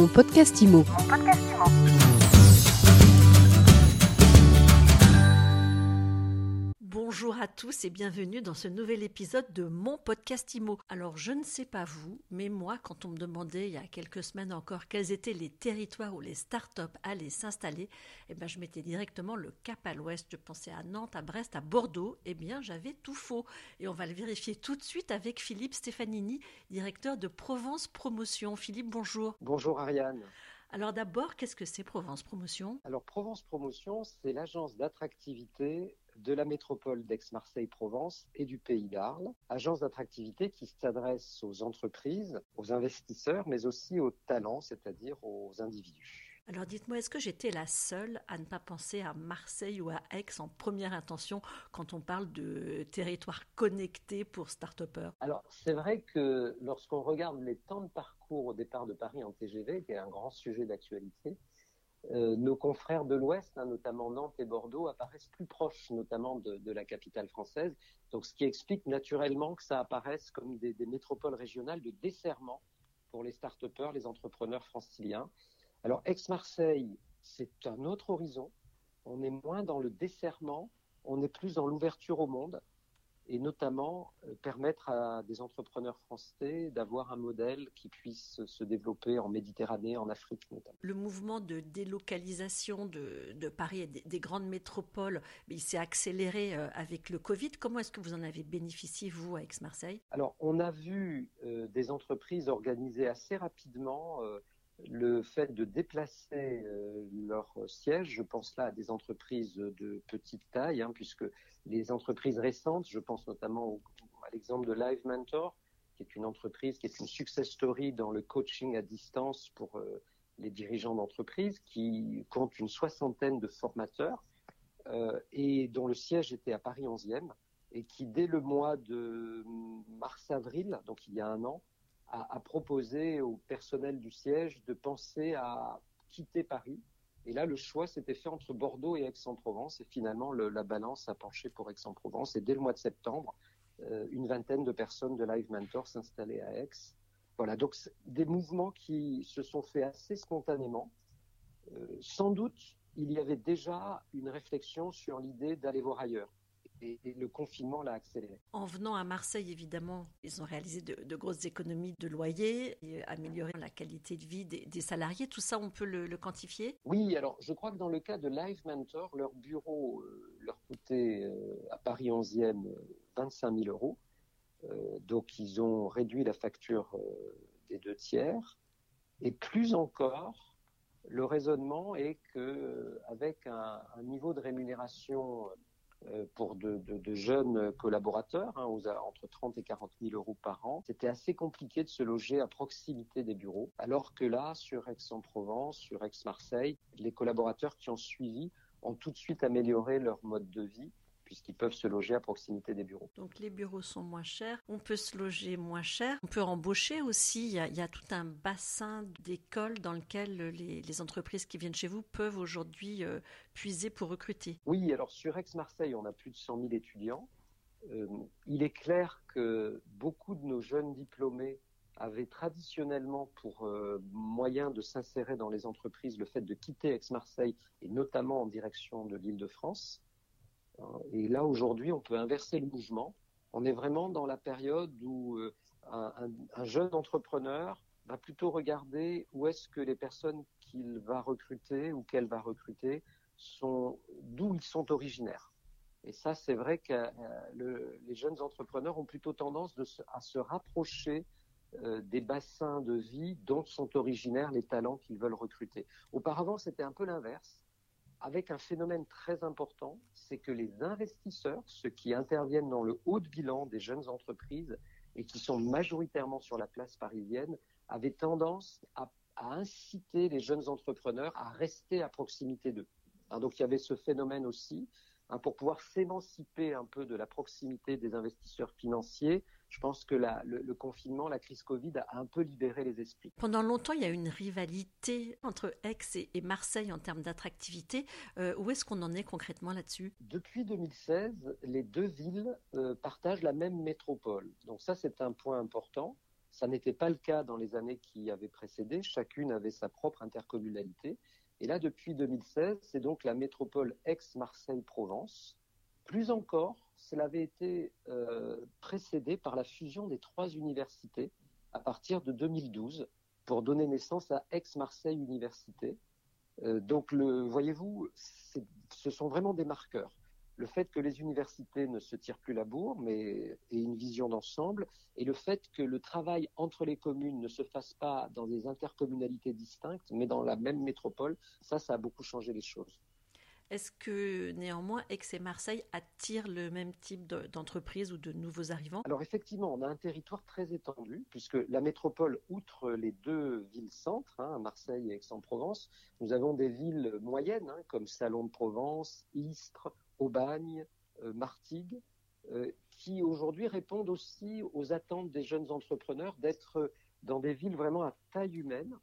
Mon podcast IMO. Bonjour à tous et bienvenue dans ce nouvel épisode de mon podcast IMO. Alors je ne sais pas vous, mais moi quand on me demandait il y a quelques semaines encore quels étaient les territoires où les startups allaient s'installer, eh ben je mettais directement le cap à l'ouest. Je pensais à Nantes, à Brest, à Bordeaux. Eh bien j'avais tout faux. Et on va le vérifier tout de suite avec Philippe Stefanini, directeur de Provence Promotion. Philippe, bonjour. Bonjour Ariane. Alors d'abord, qu'est-ce que c'est Provence Promotion? Alors Provence Promotion, c'est l'agence d'attractivité de la métropole d'Aix-Marseille-Provence et du Pays d'Arles, agence d'attractivité qui s'adresse aux entreprises, aux investisseurs, mais aussi aux talents, c'est-à-dire aux individus. Alors dites-moi, est-ce que j'étais la seule à ne pas penser à Marseille ou à Aix en première intention quand on parle de territoire connecté pour start Alors c'est vrai que lorsqu'on regarde les temps de parcours au départ de Paris en TGV, qui est un grand sujet d'actualité, euh, nos confrères de l'Ouest, hein, notamment Nantes et Bordeaux, apparaissent plus proches, notamment de, la capitale française. Donc, ce qui explique naturellement que ça apparaisse comme des, métropoles régionales de desserrement pour les start-upers, les entrepreneurs franciliens. Alors, Aix-Marseille, c'est un autre horizon. On est moins dans le desserment, on est plus dans l'ouverture au monde et notamment euh, permettre à des entrepreneurs français d'avoir un modèle qui puisse se développer en Méditerranée, en Afrique notamment. Le mouvement de délocalisation de, Paris et des, grandes métropoles, il s'est accéléré euh, avec le Covid. Comment est-ce que vous en avez bénéficié, vous, à Aix-Marseille? Alors, on a vu euh, des entreprises organiser assez rapidement le fait de déplacer euh, leur siège, je pense là à des entreprises de petite taille, hein, puisque les entreprises récentes, je pense notamment à l'exemple de Live Mentor, qui est une entreprise qui est une success story dans le coaching à distance pour euh, les dirigeants d'entreprise, qui compte une soixantaine de formateurs euh, et dont le siège était à Paris 11e, et qui dès le mois de mars-avril, donc il y a un an, a, proposé au personnel du siège de penser à quitter Paris. Et là, le choix s'était fait entre Bordeaux et Aix-en-Provence. Et finalement, la balance a penché pour Aix-en-Provence. Et dès le mois de septembre, euh, une vingtaine de personnes de Live Mentor s'installaient à Aix. Voilà, donc des mouvements qui se sont faits assez spontanément. Euh, sans doute, il y avait déjà une réflexion sur l'idée d'aller voir ailleurs et, le confinement l'a accéléré. En venant à Marseille, évidemment, ils ont réalisé de, grosses économies de loyer, et amélioré la qualité de vie des, salariés. Tout ça, on peut le, quantifier? Oui, alors je crois que dans le cas de Live Mentor, leur bureau euh, leur coûtait euh, à Paris 11e 25 000 euros. Euh, donc ils ont réduit la facture des deux tiers. Et plus encore, le raisonnement est que avec un, un niveau de rémunération pour de, jeunes collaborateurs, hein, entre 30 et 40 000 euros par an. C'était assez compliqué de se loger à proximité des bureaux, alors que là, sur Aix-en-Provence, sur Aix-Marseille, les collaborateurs qui ont suivi ont tout de suite amélioré leur mode de vie puisqu'ils peuvent se loger à proximité des bureaux. Donc les bureaux sont moins chers, on peut se loger moins cher, on peut embaucher aussi, il y a, tout un bassin d'écoles dans lequel les, entreprises qui viennent chez vous peuvent aujourd'hui euh, puiser pour recruter. Oui, alors sur Aix-Marseille, on a plus de 100 000 étudiants. Euh, il est clair que beaucoup de nos jeunes diplômés avaient traditionnellement pour euh, moyen de s'insérer dans les entreprises le fait de quitter Aix-Marseille et notamment en direction de l'île de France. Et là, aujourd'hui, on peut inverser le mouvement. On est vraiment dans la période où euh, un, jeune entrepreneur va plutôt regarder où est-ce que les personnes qu'il va recruter ou qu'elle va recruter sont, d'où ils sont originaires. Et ça, c'est vrai que euh, les jeunes entrepreneurs ont plutôt tendance à se rapprocher euh, des bassins de vie dont sont originaires les talents qu'ils veulent recruter. Auparavant, c'était un peu l'inverse avec un phénomène très important, c'est que les investisseurs, ceux qui interviennent dans le haut de bilan des jeunes entreprises et qui sont majoritairement sur la place parisienne, avaient tendance à, inciter les jeunes entrepreneurs à rester à proximité d'eux. Donc il y avait ce phénomène aussi, hein, pour pouvoir s'émanciper un peu de la proximité des investisseurs financiers, je pense que le, confinement, la crise Covid a un peu libéré les esprits. Pendant longtemps, il y a eu une rivalité entre Aix et, Marseille en termes d'attractivité. Euh, où est-ce qu'on en est concrètement là-dessus? Depuis 2016, les deux villes euh, partagent la même métropole. Donc ça, c'est un point important. Ça n'était pas le cas dans les années qui avaient précédé. Chacune avait sa propre intercommunalité. Et là, depuis 2016, c'est donc la métropole Aix-Marseille-Provence. Plus encore, cela avait été euh, précédé par la fusion des trois universités à partir de 2012 pour donner naissance à Aix-Marseille Université. Euh, donc, voyez-vous, ce sont vraiment des marqueurs le fait que les universités ne se tirent plus la bourre, mais vision d'ensemble, et le fait que le travail entre les communes ne se fasse pas dans des intercommunalités distinctes, mais dans la même métropole, ça, ça a beaucoup changé les choses. Est-ce que néanmoins Aix et Marseille attirent le même type d'entreprise ou de nouveaux arrivants? Alors effectivement, on a un territoire très étendu, puisque la métropole, outre les deux villes-centres, hein, Marseille et Aix-en-Provence, nous avons des villes moyennes, hein, comme Salon de Provence, Istres, Aubagne, euh, Martigues, qui aujourd'hui répondent aussi aux attentes des jeunes entrepreneurs d'être dans des villes vraiment à taille humaine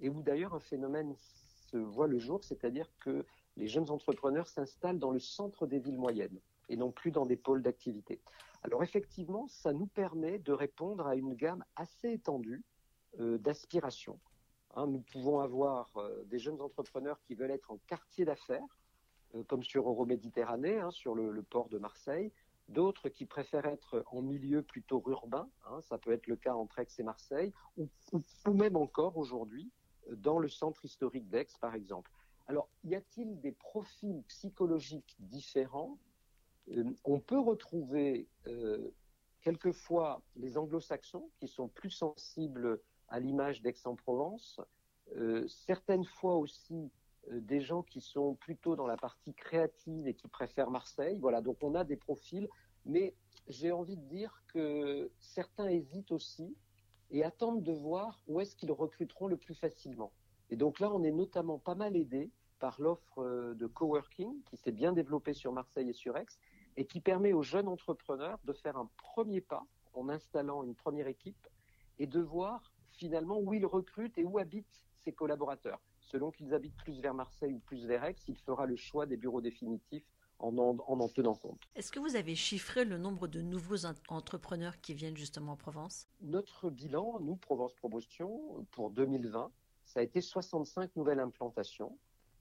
et où d'ailleurs un phénomène se voit le jour, c'est-à-dire que les jeunes entrepreneurs s'installent dans le centre des villes moyennes et non plus dans des pôles d'activité. Alors effectivement, ça nous permet de répondre à une gamme assez étendue euh, d'aspirations. Hein, nous pouvons avoir des jeunes entrepreneurs qui veulent être en quartier d'affaires, euh, comme sur Euroméditerranée, hein, sur le, port de Marseille. D'autres qui préfèrent être en milieu plutôt urbain, hein, ça peut être le cas entre Aix et Marseille, ou, même encore aujourd'hui euh, dans le centre historique d'Aix, par exemple. Alors, y a-t-il des profils psychologiques différents? Euh, On peut retrouver quelquefois les anglo-saxons qui sont plus sensibles à l'image d'Aix-en-Provence, certaines fois aussi euh, des gens qui sont plutôt dans la partie créative et qui préfèrent Marseille. Voilà, donc on a des profils, mais j'ai envie de dire que certains hésitent aussi et attendent de voir où est-ce qu'ils recruteront le plus facilement. Et donc là, on est notamment pas mal aidé par l'offre euh, de coworking qui s'est bien développée sur Marseille et sur Aix et qui permet aux jeunes entrepreneurs de faire un premier pas en installant une première équipe et de voir finalement où ils recrutent et où habitent ses collaborateurs selon qu'ils habitent plus vers Marseille ou plus vers Aix, il fera le choix des bureaux définitifs en en, en, tenant compte. Est-ce que vous avez chiffré le nombre de nouveaux entrepreneurs qui viennent justement en Provence? Notre bilan, nous, Provence Promotion, pour 2020, ça a été 65 nouvelles implantations,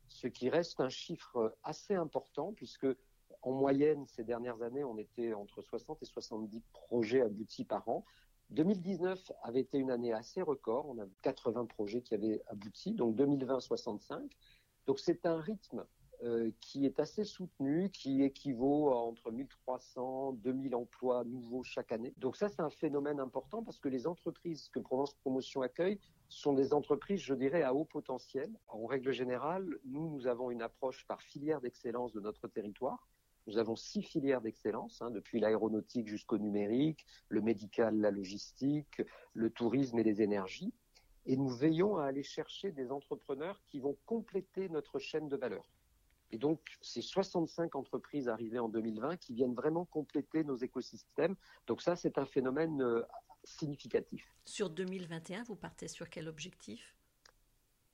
ce qui reste un chiffre assez important puisque en moyenne, ces dernières années, on était entre 60 et 70 projets aboutis par an. 2019 avait été une année assez record. On a 80 projets qui avaient abouti. Donc 2020, 65. Donc c'est un rythme euh, qui est assez soutenu, qui équivaut à entre 1300, 2000 emplois nouveaux chaque année. Donc ça, c'est un phénomène important parce que les entreprises que Provence Promotion accueille sont des entreprises, je dirais, à haut potentiel. En règle générale, nous, nous avons une approche par filière d'excellence de notre territoire. Nous avons six filières d'excellence, hein, depuis l'aéronautique jusqu'au numérique, le médical, la logistique, le tourisme et les énergies. Et nous veillons à aller chercher des entrepreneurs qui vont compléter notre chaîne de valeur. Et donc, c'est 65 entreprises arrivées en 2020 qui viennent vraiment compléter nos écosystèmes. Donc ça, c'est un phénomène euh, significatif. Sur 2021, vous partez sur quel objectif?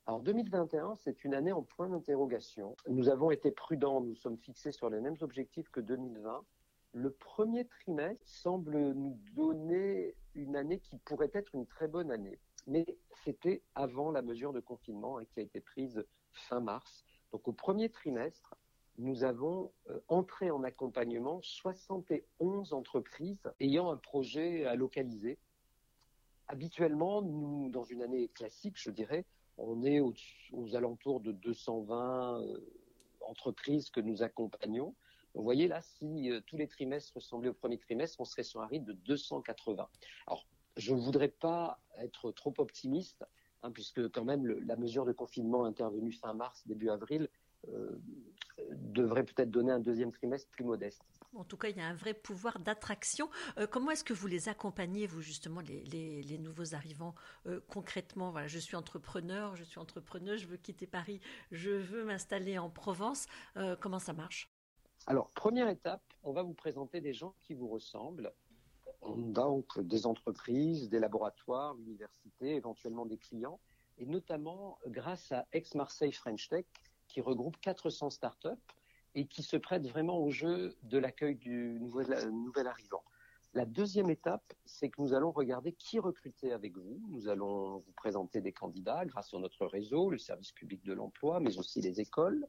Alors 2021, c'est une année en point d'interrogation. Nous avons été prudents, nous sommes fixés sur les mêmes objectifs que 2020. Le premier trimestre semble nous donner une année qui pourrait être une très bonne année. Mais c'était avant la mesure de confinement hein, qui a été prise fin mars. Donc au premier trimestre, nous avons euh, entré en accompagnement 71 entreprises ayant un projet à localiser. Habituellement, nous, dans une année classique, je dirais, on est aux, alentours de 220 euh, entreprises que nous accompagnons. vous voyez là, si euh, tous les trimestres ressemblaient au premier trimestre, on serait sur un rythme de 280. Alors, je ne voudrais pas être trop optimiste, hein, puisque quand même la mesure de confinement intervenue fin mars, début avril, euh, devrait peut-être donner un deuxième trimestre plus modeste. En tout cas, il y a un vrai pouvoir d'attraction. Euh, comment est-ce que vous les accompagnez, vous, justement, les, nouveaux arrivants euh, concrètement? Voilà, je suis entrepreneur, je suis entrepreneur, je veux quitter Paris, je veux m'installer en Provence. Euh, comment ça marche? Alors, première étape, on va vous présenter des gens qui vous ressemblent. Donc, des entreprises, des laboratoires, l'université, éventuellement des clients, et notamment grâce à Ex-Marseille French Tech, qui regroupe 400 startups et qui se prête vraiment au jeu de l'accueil du nouvel, arrivant. La deuxième étape, c'est que nous allons regarder qui recruter avec vous. Nous allons vous présenter des candidats grâce à notre réseau, le service public de l'emploi, mais aussi les écoles.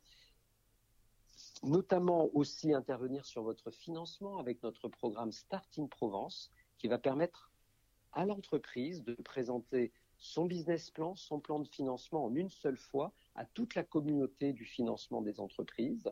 Notamment aussi intervenir sur votre financement avec notre programme Starting Provence, qui va permettre à l'entreprise de présenter son business plan, son plan de financement en une seule fois à toute la communauté du financement des entreprises.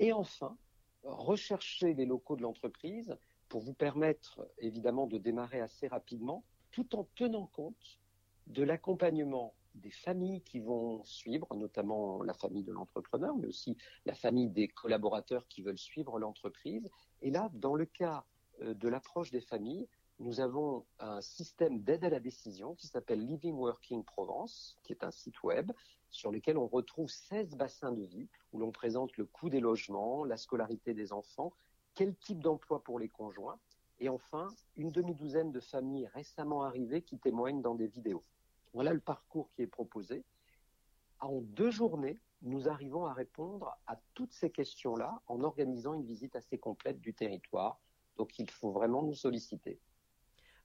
Et enfin, rechercher les locaux de l'entreprise pour vous permettre évidemment de démarrer assez rapidement, tout en tenant compte de l'accompagnement des familles qui vont suivre, notamment la famille de l'entrepreneur, mais aussi la famille des collaborateurs qui veulent suivre l'entreprise. Et là, dans le cas euh, de l'approche des familles, nous avons un système d'aide à la décision qui s'appelle Living Working Provence, qui est un site web sur lequel on retrouve 16 bassins de vie où l'on présente le coût des logements, la scolarité des enfants, quel type d'emploi pour les conjoints, et enfin une demi-douzaine de familles récemment arrivées qui témoignent dans des vidéos. Voilà le parcours qui est proposé. En deux journées, nous arrivons à répondre à toutes ces questions-là en organisant une visite assez complète du territoire. Donc il faut vraiment nous solliciter.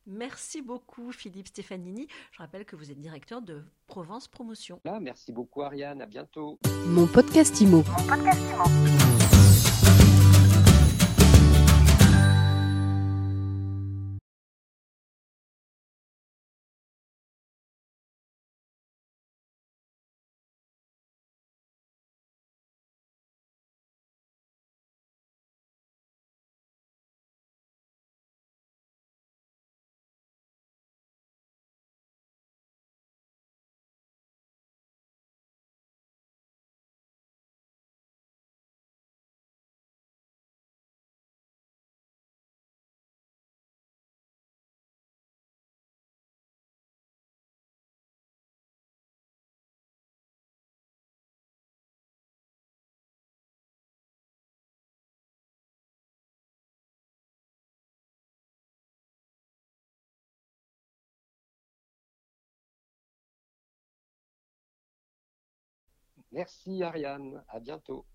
Merci beaucoup Philippe Stefanini. Je rappelle que vous êtes directeur de Provence Promotion. Là, merci beaucoup Ariane, à bientôt. Mon podcast Imo. Mon podcast Imo. Merci Ariane, à bientôt.